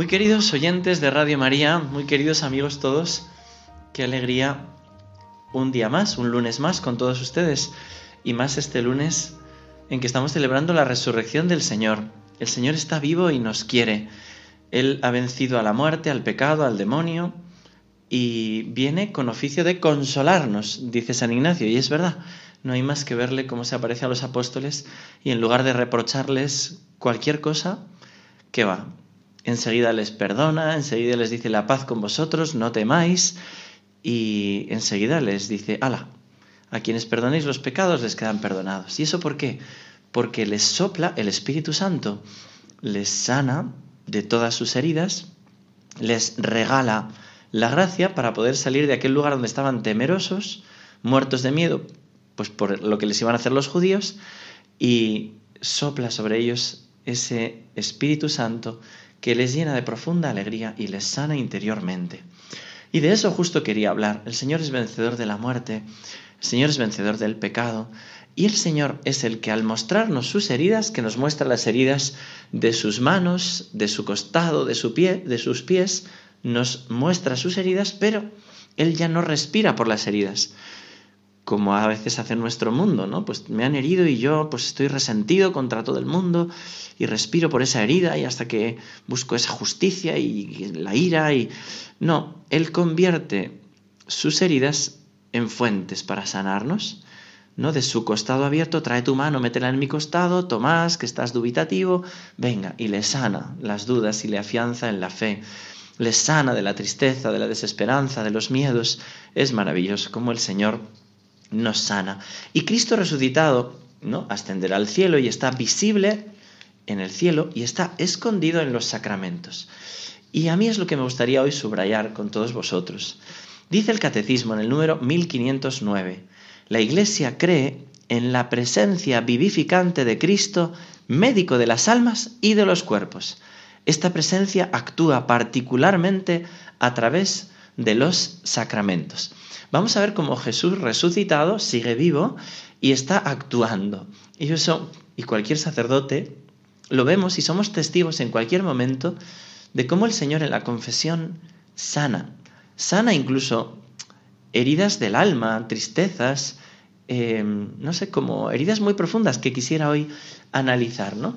Muy queridos oyentes de Radio María, muy queridos amigos todos, qué alegría un día más, un lunes más con todos ustedes y más este lunes en que estamos celebrando la resurrección del Señor. El Señor está vivo y nos quiere. Él ha vencido a la muerte, al pecado, al demonio y viene con oficio de consolarnos, dice San Ignacio, y es verdad. No hay más que verle cómo se aparece a los apóstoles y en lugar de reprocharles cualquier cosa, ¿qué va? Enseguida les perdona, enseguida les dice la paz con vosotros, no temáis, y enseguida les dice, ala, a quienes perdonéis los pecados les quedan perdonados. ¿Y eso por qué? Porque les sopla el Espíritu Santo, les sana de todas sus heridas, les regala la gracia para poder salir de aquel lugar donde estaban temerosos, muertos de miedo, pues por lo que les iban a hacer los judíos, y sopla sobre ellos ese Espíritu Santo que les llena de profunda alegría y les sana interiormente. Y de eso justo quería hablar. El Señor es vencedor de la muerte, el Señor es vencedor del pecado, y el Señor es el que al mostrarnos sus heridas, que nos muestra las heridas de sus manos, de su costado, de su pie, de sus pies, nos muestra sus heridas, pero Él ya no respira por las heridas, como a veces hace nuestro mundo, ¿no? Pues me han herido y yo pues estoy resentido contra todo el mundo y respiro por esa herida y hasta que busco esa justicia y la ira y no, él convierte sus heridas en fuentes para sanarnos. ¿no? De su costado abierto, trae tu mano, métela en mi costado, Tomás, que estás dubitativo, venga, y le sana las dudas y le afianza en la fe. Le sana de la tristeza, de la desesperanza, de los miedos. Es maravilloso como el Señor nos sana. Y Cristo resucitado, ¿no? Ascenderá al cielo y está visible en el cielo y está escondido en los sacramentos. Y a mí es lo que me gustaría hoy subrayar con todos vosotros. Dice el Catecismo en el número 1509, la Iglesia cree en la presencia vivificante de Cristo, médico de las almas y de los cuerpos. Esta presencia actúa particularmente a través de los sacramentos. Vamos a ver cómo Jesús resucitado sigue vivo y está actuando. Y eso, y cualquier sacerdote, lo vemos y somos testigos en cualquier momento de cómo el Señor en la confesión sana, sana incluso heridas del alma, tristezas, eh, no sé, como heridas muy profundas que quisiera hoy analizar, ¿no?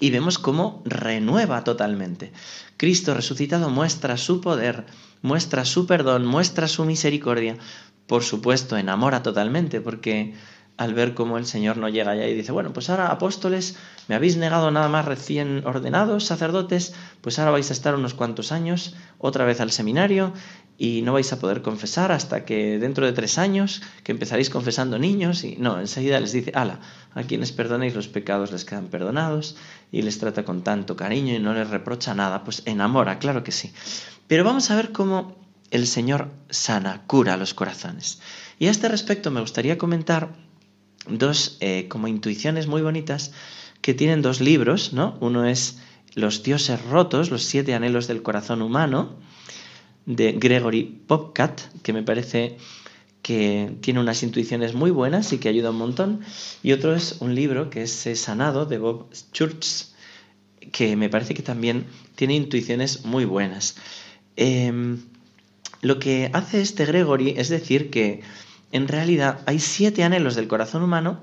Y vemos cómo renueva totalmente. Cristo resucitado muestra su poder, muestra su perdón, muestra su misericordia. Por supuesto, enamora totalmente, porque al ver cómo el Señor no llega allá y dice, bueno, pues ahora apóstoles, me habéis negado nada más recién ordenados, sacerdotes, pues ahora vais a estar unos cuantos años otra vez al seminario y no vais a poder confesar hasta que dentro de tres años, que empezaréis confesando niños, y no, enseguida les dice, ala, a quienes perdonéis los pecados les quedan perdonados, y les trata con tanto cariño y no les reprocha nada, pues enamora, claro que sí. Pero vamos a ver cómo el Señor sana, cura los corazones. Y a este respecto me gustaría comentar dos eh, como intuiciones muy bonitas que tienen dos libros, ¿no? Uno es Los dioses rotos, los siete anhelos del corazón humano, de Gregory Popcat, que me parece que tiene unas intuiciones muy buenas y que ayuda un montón. Y otro es un libro que es Sanado, de Bob Church, que me parece que también tiene intuiciones muy buenas. Em, lo que hace este Gregory es decir que en realidad hay siete anhelos del corazón humano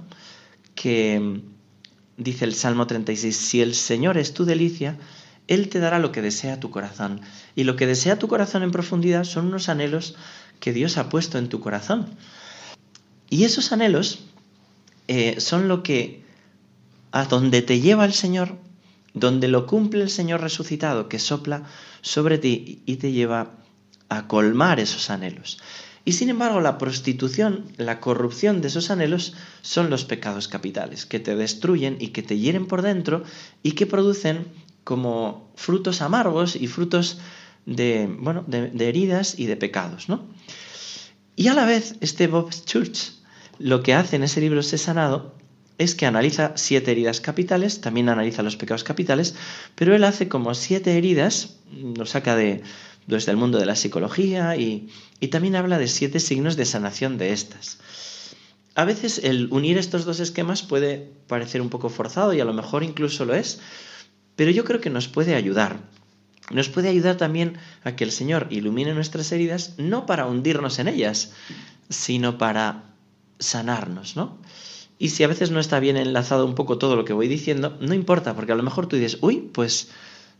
que, dice el Salmo 36, si el Señor es tu delicia, Él te dará lo que desea tu corazón. Y lo que desea tu corazón en profundidad son unos anhelos que Dios ha puesto en tu corazón. Y esos anhelos eh, son lo que, a donde te lleva el Señor, donde lo cumple el Señor resucitado, que sopla sobre ti y te lleva a colmar esos anhelos. Y sin embargo, la prostitución, la corrupción de esos anhelos son los pecados capitales, que te destruyen y que te hieren por dentro y que producen como frutos amargos y frutos de, bueno, de, heridas y de pecados, ¿no? Y a la vez, este Bob Church lo que hace en ese libro Se Sanado es que analiza siete heridas capitales, también analiza los pecados capitales, pero él hace como siete heridas, lo saca de, desde el mundo de la psicología y, también habla de siete signos de sanación de estas. A veces el unir estos dos esquemas puede parecer un poco forzado y a lo mejor incluso lo es, pero yo creo que nos puede ayudar. Nos puede ayudar también a que el Señor ilumine nuestras heridas, no para hundirnos en ellas, sino para sanarnos, ¿no? Y si a veces no está bien enlazado un poco todo lo que voy diciendo, no importa, porque a lo mejor tú dices, uy, pues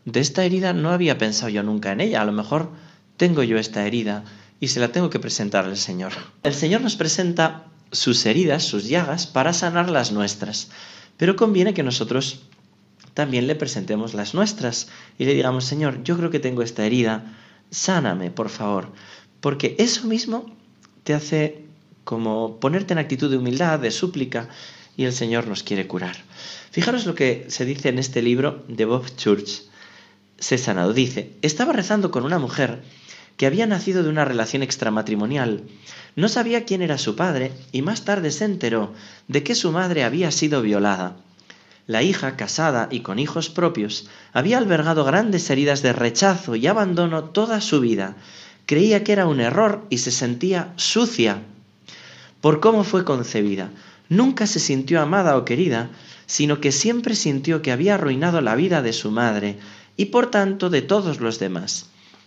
de esta herida no había pensado yo nunca en ella, a lo mejor tengo yo esta herida y se la tengo que presentar al Señor. El Señor nos presenta sus heridas, sus llagas, para sanar las nuestras, pero conviene que nosotros también le presentemos las nuestras y le digamos, Señor, yo creo que tengo esta herida, sáname, por favor, porque eso mismo te hace como ponerte en actitud de humildad, de súplica, y el Señor nos quiere curar. Fijaros lo que se dice en este libro de Bob Church. Se sanado. Dice, estaba rezando con una mujer que había nacido de una relación extramatrimonial. No sabía quién era su padre y más tarde se enteró de que su madre había sido violada. La hija, casada y con hijos propios, había albergado grandes heridas de rechazo y abandono toda su vida. Creía que era un error y se sentía sucia por cómo fue concebida. Nunca se sintió amada o querida, sino que siempre sintió que había arruinado la vida de su madre y por tanto de todos los demás.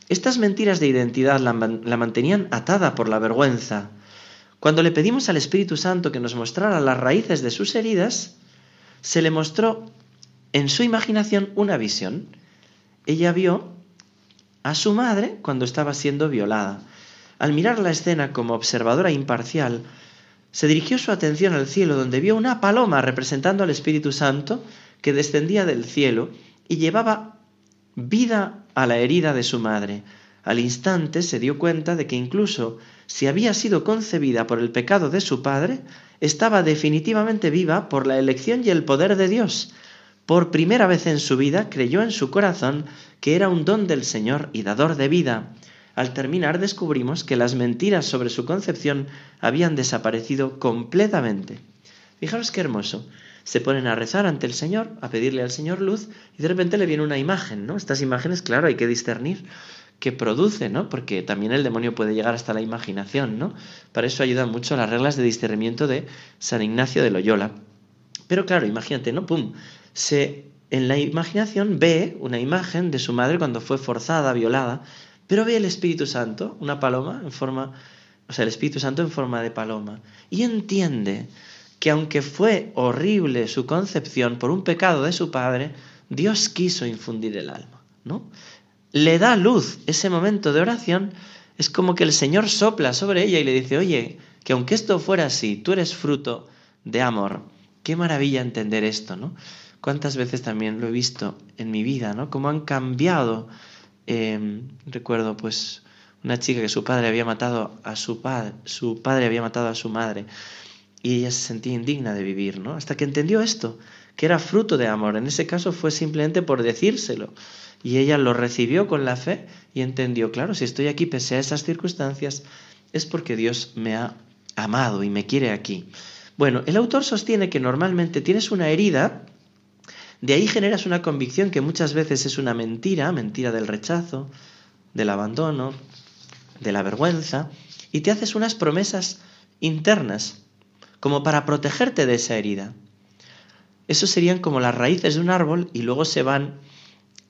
Estas mentiras de identidad la, mantenían atada por la vergüenza. Cuando le pedimos al Espíritu Santo que nos mostrara las raíces de sus heridas, se le mostró en su imaginación una visión. Ella vio a su madre cuando estaba siendo violada. Al mirar la escena como observadora imparcial, se dirigió su atención al cielo, donde vio una paloma representando al Espíritu Santo que descendía del cielo y llevaba vida a la herida de su madre. Al instante se dio cuenta de que incluso si había sido concebida por el pecado de su padre, estaba definitivamente viva por la elección y el poder de Dios. Por primera vez en su vida creyó en su corazón que era un don del Señor y dador de vida. Al terminar descubrimos que las mentiras sobre su concepción habían desaparecido completamente. Fijaros qué hermoso. Se ponen a rezar ante el Señor, a pedirle al Señor luz, y de repente le viene una imagen, ¿no? Estas imágenes, claro, hay que discernir que produce, ¿no? Porque también el demonio puede llegar hasta la imaginación, ¿no? Para eso ayudan mucho las reglas de discernimiento de San Ignacio de Loyola. Pero claro, imagínate, ¿no? ¡Pum! Se, en la imaginación ve una imagen de su madre cuando fue forzada, violada, pero ve el Espíritu Santo, una paloma en forma, o sea, el Espíritu Santo en forma de paloma, y entiende que aunque fue horrible su concepción por un pecado de su padre, Dios quiso infundir el alma, ¿no? Le da luz ese momento de oración, es como que el Señor sopla sobre ella y le dice, oye, que aunque esto fuera así, tú eres fruto de amor. Qué maravilla entender esto, ¿no? Cuántas veces también lo he visto en mi vida, ¿no? Cómo han cambiado Em, recuerdo pues una chica que su padre había matado a su padre, su padre había matado a su madre y ella se sentía indigna de vivir, ¿no? Hasta que entendió esto, que era fruto de amor. En ese caso fue simplemente por decírselo. Y ella lo recibió con la fe y entendió, claro, si estoy aquí pese a esas circunstancias, es porque Dios me ha amado y me quiere aquí. Bueno, el autor sostiene que normalmente tienes una herida de ahí generas una convicción que muchas veces es una mentira, mentira del rechazo, del abandono, de la vergüenza, y te haces unas promesas internas, como para protegerte de esa herida. Eso serían como las raíces de un árbol y luego se van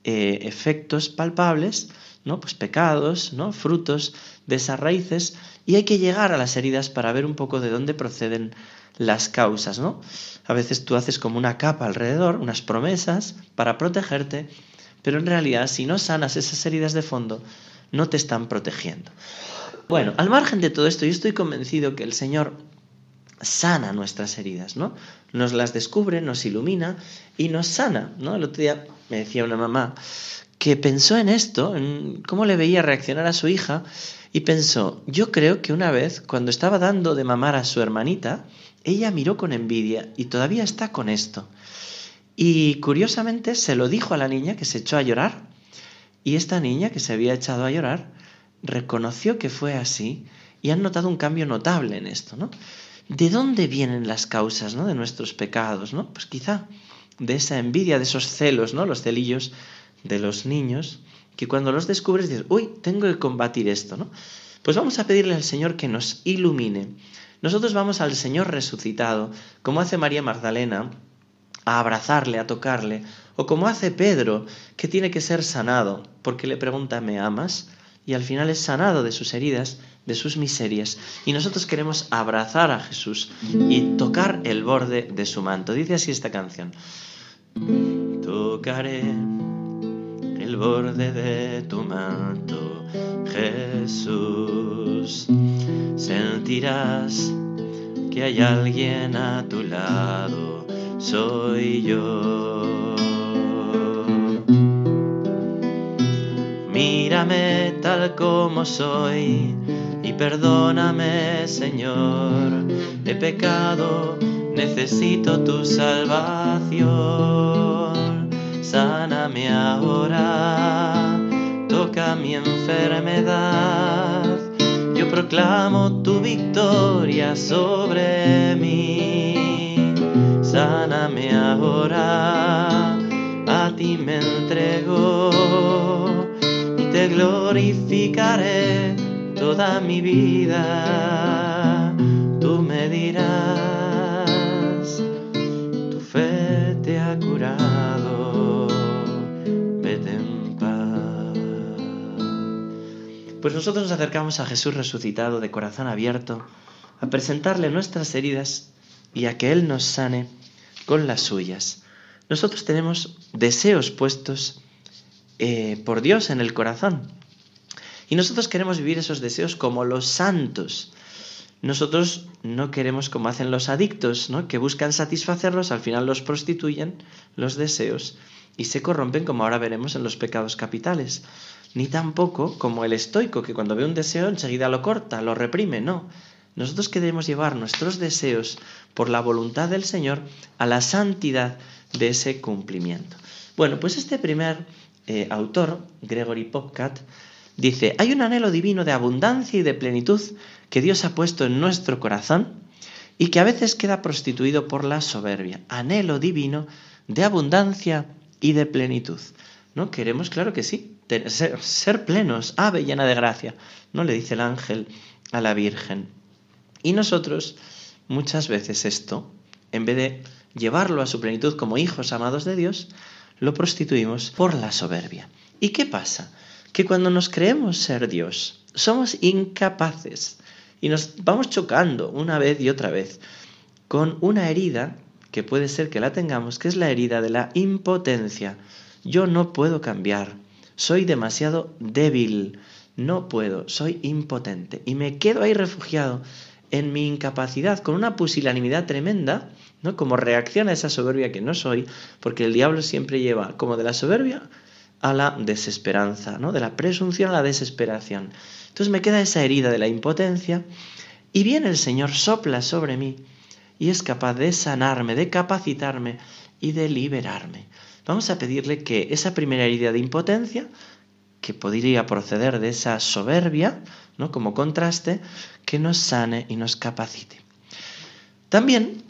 eh, efectos palpables, ¿no? Pues pecados, ¿no? Frutos de esas raíces y hay que llegar a las heridas para ver un poco de dónde proceden las causas, ¿no? A veces tú haces como una capa alrededor, unas promesas para protegerte, pero en realidad si no sanas esas heridas de fondo, no te están protegiendo. Bueno, al margen de todo esto, yo estoy convencido que el Señor sana nuestras heridas, ¿no? Nos las descubre, nos ilumina y nos sana, ¿no? El otro día me decía una mamá que pensó en esto, en cómo le veía reaccionar a su hija, y pensó, yo creo que una vez, cuando estaba dando de mamar a su hermanita, ella miró con envidia y todavía está con esto. Y curiosamente se lo dijo a la niña que se echó a llorar. Y esta niña que se había echado a llorar reconoció que fue así y han notado un cambio notable en esto, ¿no? ¿De dónde vienen las causas, ¿no? de nuestros pecados, ¿no? Pues quizá de esa envidia, de esos celos, ¿no? Los celillos de los niños, que cuando los descubres dices, uy, tengo que combatir esto, ¿no? Pues vamos a pedirle al Señor que nos ilumine. Nosotros vamos al Señor resucitado, como hace María Magdalena, a abrazarle, a tocarle, o como hace Pedro, que tiene que ser sanado, porque le pregunta, ¿me amas? Y al final es sanado de sus heridas, de sus miserias. Y nosotros queremos abrazar a Jesús y tocar el borde de su manto. Dice así esta canción. Tocaré el borde de tu manto, Jesús. Sentirás que hay alguien a tu lado, soy yo. Mírame tal como soy y perdóname, Señor. He pecado, necesito tu salvación. Sáname ahora, toca mi enfermedad. Yo proclamo tu victoria sobre mí. Sáname ahora, toda mi vida. Tú me dirás, tu fe te ha curado, vete en paz. Pues nosotros nos acercamos a Jesús resucitado de corazón abierto, a presentarle nuestras heridas y a que Él nos sane con las suyas. Nosotros tenemos deseos puestos eh, por Dios en el corazón. Y nosotros queremos vivir esos deseos como los santos. Nosotros no queremos como hacen los adictos, ¿no? que buscan satisfacerlos, al final los prostituyen, los deseos, y se corrompen como ahora veremos en los pecados capitales. Ni tampoco como el estoico, que cuando ve un deseo enseguida lo corta, lo reprime, no. Nosotros queremos llevar nuestros deseos por la voluntad del Señor a la santidad de ese cumplimiento. Bueno, pues este primer eh, autor, Gregory Popcat, dice, hay un anhelo divino de abundancia y de plenitud que Dios ha puesto en nuestro corazón y que a veces queda prostituido por la soberbia. Anhelo divino de abundancia y de plenitud. ¿No? Queremos, claro que sí, ser, ser plenos, ave llena de gracia. ¿No? Le dice el ángel a la Virgen. Y nosotros, muchas veces esto, en vez de llevarlo a su plenitud como hijos amados de Dios, lo prostituimos por la soberbia. ¿Y qué pasa? Que cuando nos creemos ser Dios, somos incapaces y nos vamos chocando una vez y otra vez con una herida que puede ser que la tengamos, que es la herida de la impotencia. Yo no puedo cambiar, soy demasiado débil, no puedo, soy impotente y me quedo ahí refugiado en mi incapacidad con una pusilanimidad tremenda ¿no? Como reacción a esa soberbia que no soy, porque el diablo siempre lleva como de la soberbia a la desesperanza, ¿no? De la presunción a la desesperación. Entonces me queda esa herida de la impotencia y viene el Señor, sopla sobre mí y es capaz de sanarme, de capacitarme y de liberarme. Vamos a pedirle que esa primera herida de impotencia, que podría proceder de esa soberbia, ¿no? como contraste, que nos sane y nos capacite. También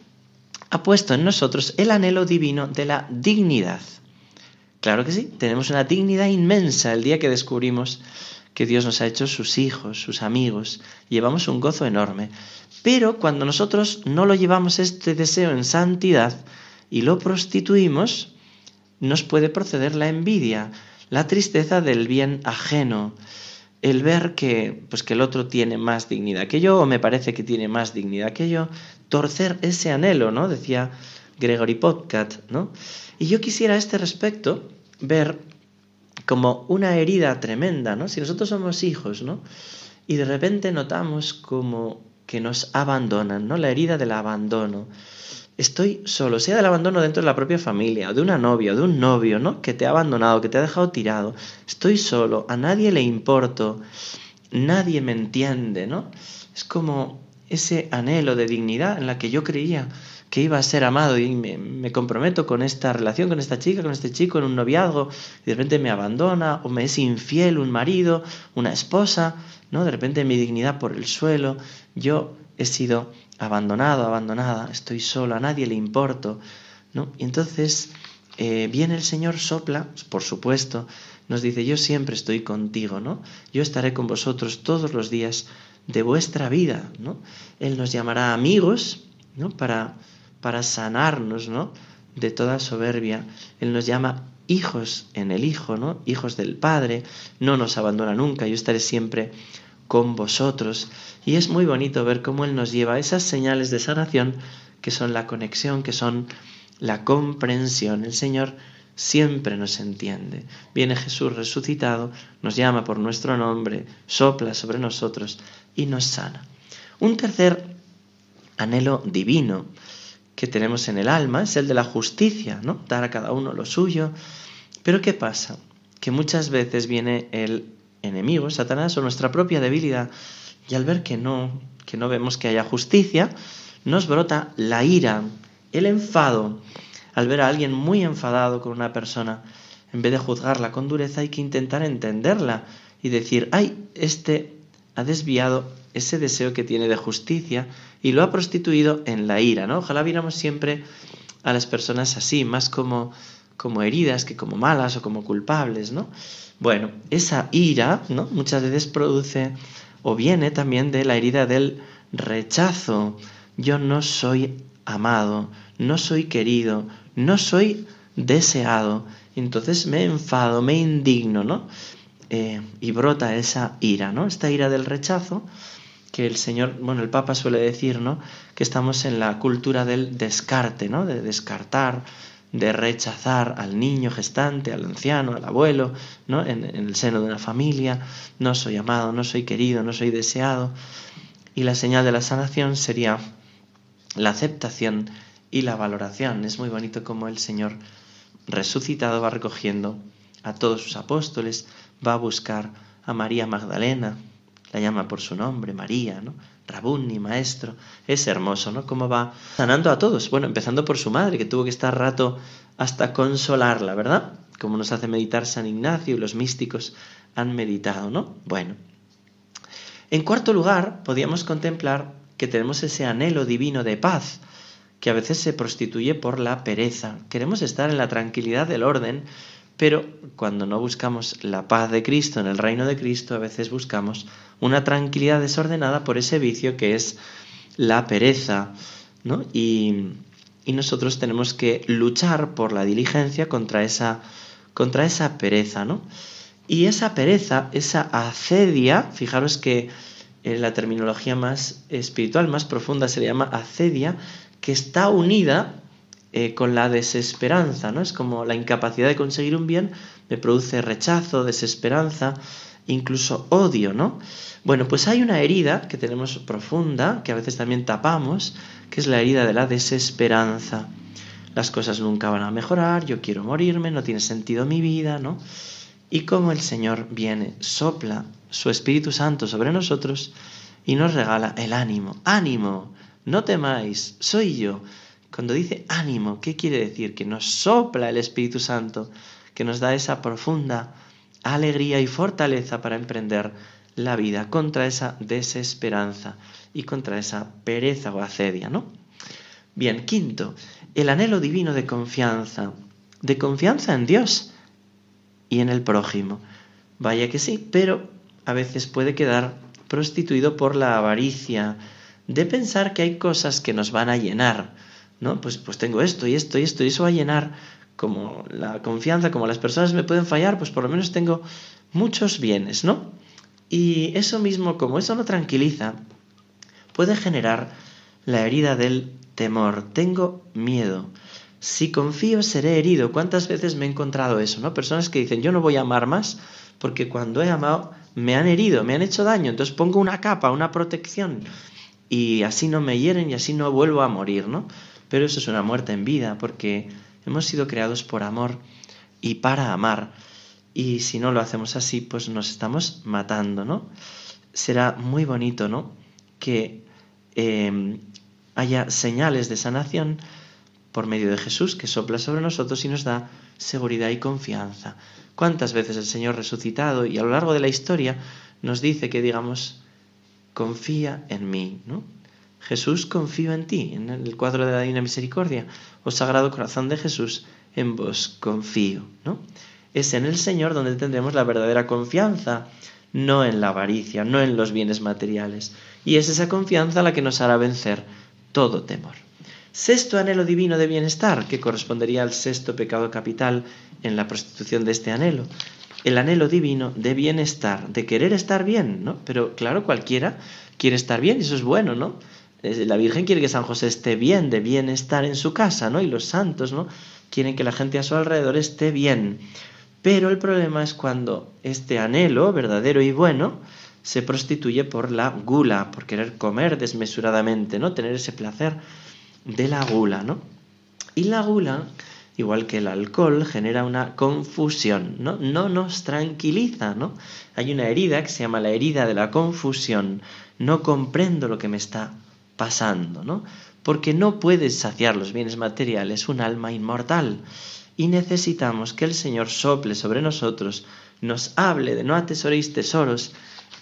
ha puesto en nosotros el anhelo divino de la dignidad. Claro que sí, tenemos una dignidad inmensa el día que descubrimos que Dios nos ha hecho sus hijos, sus amigos, llevamos un gozo enorme. Pero cuando nosotros no lo llevamos este deseo en santidad y lo prostituimos, nos puede proceder la envidia, la tristeza del bien ajeno, el ver que, pues que el otro tiene más dignidad que yo, o me parece que tiene más dignidad que yo, torcer ese anhelo, ¿no? Decía Gregory Podcast, ¿no? Y yo quisiera a este respecto ver como una herida tremenda, ¿no? Si nosotros somos hijos, ¿no? Y de repente notamos como que nos abandonan, ¿no? La herida del abandono estoy solo, sea del abandono dentro de la propia familia, de una novia, de un novio, ¿no? Que te ha abandonado, que te ha dejado tirado. Estoy solo, a nadie le importo, nadie me entiende, ¿no? Es como ese anhelo de dignidad en la que yo creía que iba a ser amado y me, comprometo con esta relación, con esta chica, con este chico, en un noviazgo, y de repente me abandona o me es infiel un marido, una esposa, ¿no? De repente mi dignidad por el suelo, yo he sido abandonado, abandonada, estoy solo, a nadie le importo, ¿no? Y entonces eh, viene el Señor, sopla, por supuesto, nos dice, yo siempre estoy contigo, ¿no? Yo estaré con vosotros todos los días de vuestra vida, ¿no? Él nos llamará amigos, ¿no? Para, para sanarnos, ¿no? De toda soberbia. Él nos llama hijos en el Hijo, ¿no? Hijos del Padre. No nos abandona nunca. Yo estaré siempre con vosotros. Y es muy bonito ver cómo Él nos lleva esas señales de sanación que son la conexión, que son la comprensión. El Señor siempre nos entiende. Viene Jesús resucitado, nos llama por nuestro nombre, sopla sobre nosotros y nos sana. Un tercer anhelo divino que tenemos en el alma es el de la justicia, ¿no? Dar a cada uno lo suyo. Pero ¿qué pasa? Que muchas veces viene el enemigo, Satanás, o nuestra propia debilidad, y al ver que no, que no vemos que haya justicia, nos brota la ira, el enfado. Al ver a alguien muy enfadado con una persona, en vez de juzgarla con dureza, hay que intentar entenderla y decir, ay, este ha desviado ese deseo que tiene de justicia y lo ha prostituido en la ira, ¿no? Ojalá viéramos siempre a las personas así, más como, como heridas que como malas o como culpables, ¿no? Bueno, esa ira, ¿no? Muchas veces produce o viene también de la herida del rechazo. Yo no soy amado, no soy querido, no soy deseado. Entonces me enfado, me indigno, ¿no? Eh, y brota esa ira, ¿no? Esta ira del rechazo que el Señor, bueno, el Papa suele decir, ¿no? Que estamos en la cultura del descarte, ¿no? De descartar, de rechazar al niño gestante, al anciano, al abuelo, ¿no? En, en, el seno de una familia, no soy amado, no soy querido, no soy deseado. Y la señal de la sanación sería la aceptación y la valoración. Es muy bonito como el Señor resucitado va recogiendo a todos sus apóstoles, va a buscar a María Magdalena, la llama por su nombre, María, ¿no? Rabuni, maestro. Es hermoso, ¿no? Cómo va sanando a todos. Bueno, empezando por su madre, que tuvo que estar rato hasta consolarla, ¿verdad? Como nos hace meditar San Ignacio y los místicos han meditado, ¿no? Bueno. En cuarto lugar, podíamos contemplar que tenemos ese anhelo divino de paz, que a veces se prostituye por la pereza. Queremos estar en la tranquilidad del orden, pero cuando no buscamos la paz de Cristo en el reino de Cristo, a veces buscamos una tranquilidad desordenada por ese vicio que es la pereza, ¿no? Y, nosotros tenemos que luchar por la diligencia contra esa, contra esa pereza, ¿no? Y esa pereza, esa acedia, fijaros que en la terminología más espiritual, más profunda, se le llama acedia, que está unida eh, con la desesperanza, ¿no? Es como la incapacidad de conseguir un bien me produce rechazo, desesperanza, incluso odio, ¿no? Bueno, pues hay una herida que tenemos profunda, que a veces también tapamos, que es la herida de la desesperanza. Las cosas nunca van a mejorar, yo quiero morirme, no tiene sentido mi vida, ¿no? Y como el Señor viene, sopla su Espíritu Santo sobre nosotros y nos regala el ánimo. Ánimo, no temáis, soy yo cuando dice ánimo, ¿qué quiere decir? Que nos sopla el Espíritu Santo, que nos da esa profunda alegría y fortaleza para emprender la vida contra esa desesperanza y contra esa pereza o acedia, ¿no? Bien, quinto, el anhelo divino de confianza, de confianza en Dios y en el prójimo. Vaya que sí, pero a veces puede quedar prostituido por la avaricia, de pensar que hay cosas que nos van a llenar, ¿no? Pues, pues tengo esto y esto y esto, y eso va a llenar como la confianza, como las personas me pueden fallar, pues por lo menos tengo muchos bienes, ¿no? Y eso mismo, como eso no tranquiliza, puede generar la herida del temor. Tengo miedo. Si confío, seré herido. ¿Cuántas veces me he encontrado eso, no? Personas que dicen, yo no voy a amar más porque cuando he amado me han herido, me han hecho daño, entonces pongo una capa, una protección y así no me hieren y así no vuelvo a morir, ¿no? Pero eso es una muerte en vida, porque hemos sido creados por amor y para amar. Y si no lo hacemos así, pues nos estamos matando, ¿no? Será muy bonito, ¿no? Que em, haya señales de sanación por medio de Jesús que sopla sobre nosotros y nos da seguridad y confianza. ¿Cuántas veces el Señor resucitado y a lo largo de la historia nos dice que digamos, confía en mí, ¿no? Jesús, confío en ti, en el cuadro de la Divina Misericordia, o Sagrado Corazón de Jesús, en vos confío, ¿no? Es en el Señor donde tendremos la verdadera confianza, no en la avaricia, no en los bienes materiales. Y es esa confianza la que nos hará vencer todo temor. Sexto anhelo divino de bienestar, que correspondería al sexto pecado capital en la prostitución de este anhelo. El anhelo divino de bienestar, de querer estar bien, ¿no? Pero claro, cualquiera quiere estar bien y eso es bueno, ¿no? La Virgen quiere que San José esté bien, de bienestar en su casa, ¿no? Y los santos, ¿no? Quieren que la gente a su alrededor esté bien. Pero el problema es cuando este anhelo verdadero y bueno se prostituye por la gula, por querer comer desmesuradamente, ¿no? Tener ese placer de la gula, ¿no? Y la gula, igual que el alcohol, genera una confusión, ¿no? No nos tranquiliza, ¿no? Hay una herida que se llama la herida de la confusión. No comprendo lo que me está pasando, ¿no? Porque no puedes saciar los bienes materiales un alma inmortal. Y necesitamos que el Señor sople sobre nosotros, nos hable de no atesoréis tesoros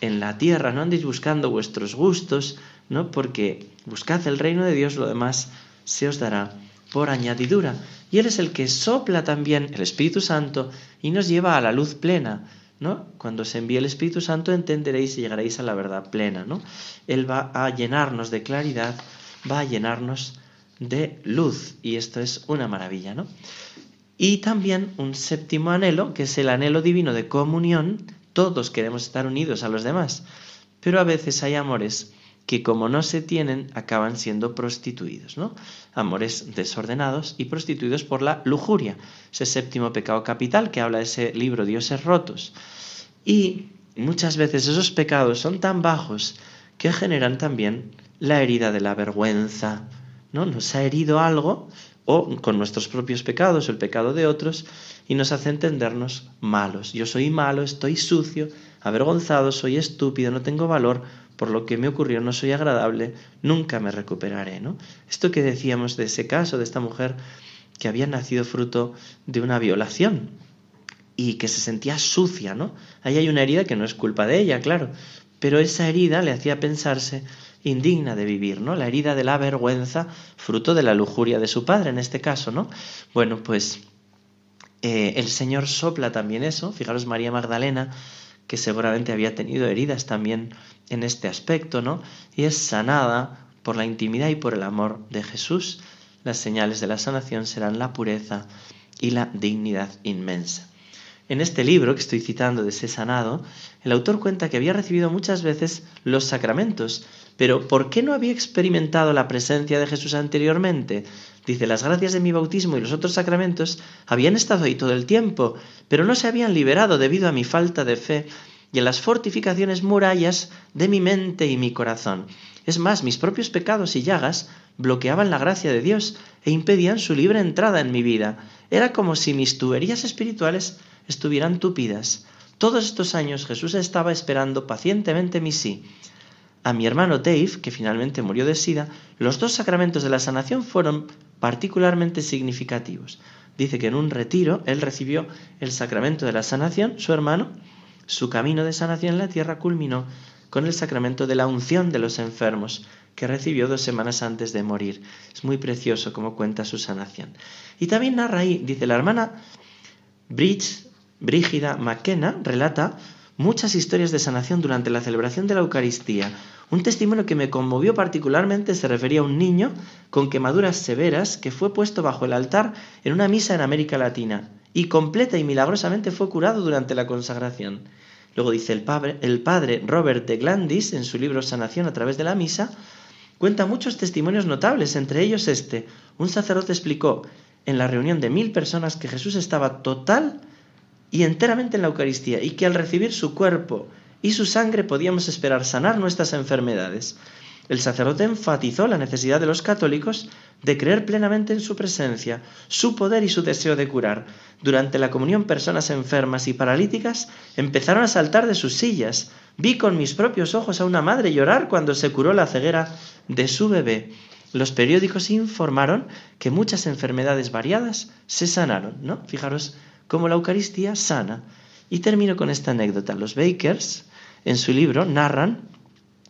en la tierra, no andéis buscando vuestros gustos, ¿no? Porque buscad el reino de Dios, lo demás se os dará por añadidura. Y Él es el que sopla también el Espíritu Santo y nos lleva a la luz plena, Cuando se envíe el Espíritu Santo entenderéis y llegaréis a la verdad plena, ¿no? Él va a llenarnos de claridad, va a llenarnos de luz y esto es una maravilla, ¿no? Y también un séptimo anhelo, que es el anhelo divino de comunión. Todos queremos estar unidos a los demás, pero a veces hay amores que como no se tienen acaban siendo prostituidos, ¿no? Amores desordenados y prostituidos por la lujuria, ese séptimo pecado capital que habla ese libro Dioses rotos. Y muchas veces esos pecados son tan bajos que generan también la herida de la vergüenza, ¿no? Nos ha herido algo o con nuestros propios pecados el pecado de otros y nos hace entendernos malos. Yo soy malo, estoy sucio, avergonzado, soy estúpido, no tengo valor, por lo que me ocurrió no soy agradable, nunca me recuperaré, ¿no? Esto que decíamos de ese caso, de esta mujer que había nacido fruto de una violación y que se sentía sucia, ¿no? Ahí hay una herida que no es culpa de ella, claro, pero esa herida le hacía pensarse indigna de vivir, ¿no? La herida de la vergüenza, fruto de la lujuria de su padre en este caso, ¿no? Bueno, pues eh, el Señor sopla también eso, fijaros María Magdalena, que seguramente había tenido heridas también en este aspecto, ¿no? Y es sanada por la intimidad y por el amor de Jesús. Las señales de la sanación serán la pureza y la dignidad inmensa. En este libro que estoy citando de ese sanado, el autor cuenta que había recibido muchas veces los sacramentos, pero ¿por qué no había experimentado la presencia de Jesús anteriormente? Dice, las gracias de mi bautismo y los otros sacramentos habían estado ahí todo el tiempo, pero no se habían liberado debido a mi falta de fe y a las fortificaciones murallas de mi mente y mi corazón. Es más, mis propios pecados y llagas bloqueaban la gracia de Dios e impedían su libre entrada en mi vida. Era como si mis tuberías espirituales estuvieran tupidas. Todos estos años Jesús estaba esperando pacientemente mi sí. A mi hermano Dave, que finalmente murió de sida, los dos sacramentos de la sanación fueron particularmente significativos. Dice que en un retiro él recibió el sacramento de la sanación, su hermano, su camino de sanación en la tierra culminó con el sacramento de la unción de los enfermos, que recibió dos semanas antes de morir. Es muy precioso como cuenta su sanación. Y también narra ahí, dice la hermana Bridge Brígida McKenna relata muchas historias de sanación durante la celebración de la Eucaristía. Un testimonio que me conmovió particularmente se refería a un niño con quemaduras severas que fue puesto bajo el altar en una misa en América Latina y completa y milagrosamente fue curado durante la consagración. Luego dice el padre, el padre Robert de Glandis en su libro Sanación a través de la misa, cuenta muchos testimonios notables, entre ellos este. Un sacerdote explicó en la reunión de mil personas que Jesús estaba total y enteramente en la Eucaristía y que al recibir su cuerpo y su sangre podíamos esperar sanar nuestras enfermedades. El sacerdote enfatizó la necesidad de los católicos de creer plenamente en su presencia, su poder y su deseo de curar. Durante la comunión personas enfermas y paralíticas empezaron a saltar de sus sillas. Vi con mis propios ojos a una madre llorar cuando se curó la ceguera de su bebé. los periódicos informaron que muchas enfermedades variadas se sanaron, ¿no? Fijaros cómo la Eucaristía sana. Y termino con esta anécdota. Los Bakers, en su libro, narran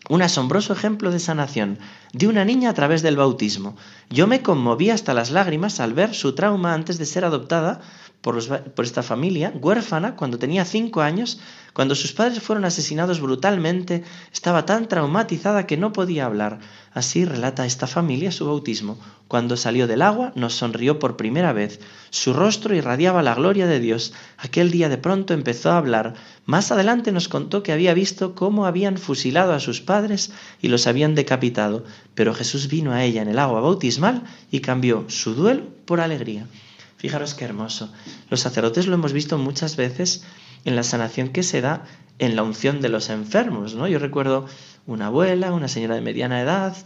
un asombroso ejemplo de sanación de una niña a través del bautismo. Yo me conmoví hasta las lágrimas al ver su trauma antes de ser adoptada por, esta familia, huérfana, cuando tenía cinco años, cuando sus padres fueron asesinados brutalmente, estaba tan traumatizada que no podía hablar. Así relata esta familia su bautismo. Cuando salió del agua, nos sonrió por primera vez. Su rostro irradiaba la gloria de Dios. Aquel día de pronto empezó a hablar. Más adelante nos contó que había visto cómo habían fusilado a sus padres y los habían decapitado. Pero Jesús vino a ella en el agua bautismal y cambió su duelo por alegría. Fijaros qué hermoso. Los sacerdotes lo hemos visto muchas veces en la sanación que se da en la unción de los enfermos, ¿no? Yo recuerdo una abuela, una señora de mediana edad,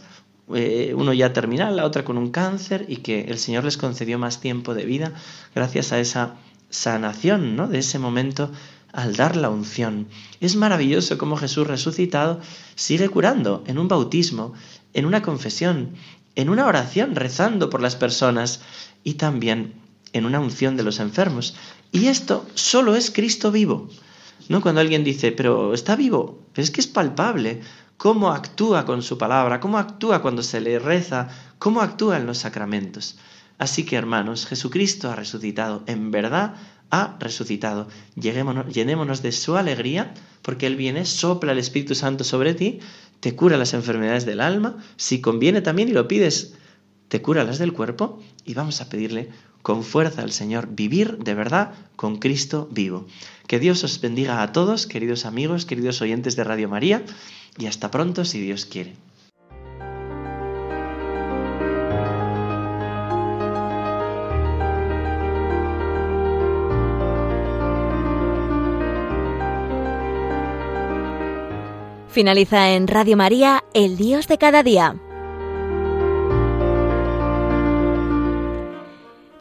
eh, uno ya terminal, la otra con un cáncer y que el Señor les concedió más tiempo de vida gracias a esa sanación, ¿no? De ese momento al dar la unción. Es maravilloso cómo Jesús resucitado sigue curando en un bautismo, en una confesión, en una oración, rezando por las personas y también en una unción de los enfermos. Y esto solo es Cristo vivo. ¿No? Cuando alguien dice, pero está vivo, pero es que es palpable cómo actúa con su palabra, cómo actúa cuando se le reza, cómo actúa en los sacramentos. Así que hermanos, Jesucristo ha resucitado, en verdad ha resucitado. Llenémonos de su alegría, porque Él viene, sopla el Espíritu Santo sobre ti, te cura las enfermedades del alma, si conviene también y lo pides, te cura las del cuerpo, y vamos a pedirle con fuerza al Señor, vivir de verdad con Cristo vivo. Que Dios os bendiga a todos, queridos amigos, queridos oyentes de Radio María, y hasta pronto si Dios quiere. Finaliza en Radio María, El Dios de cada día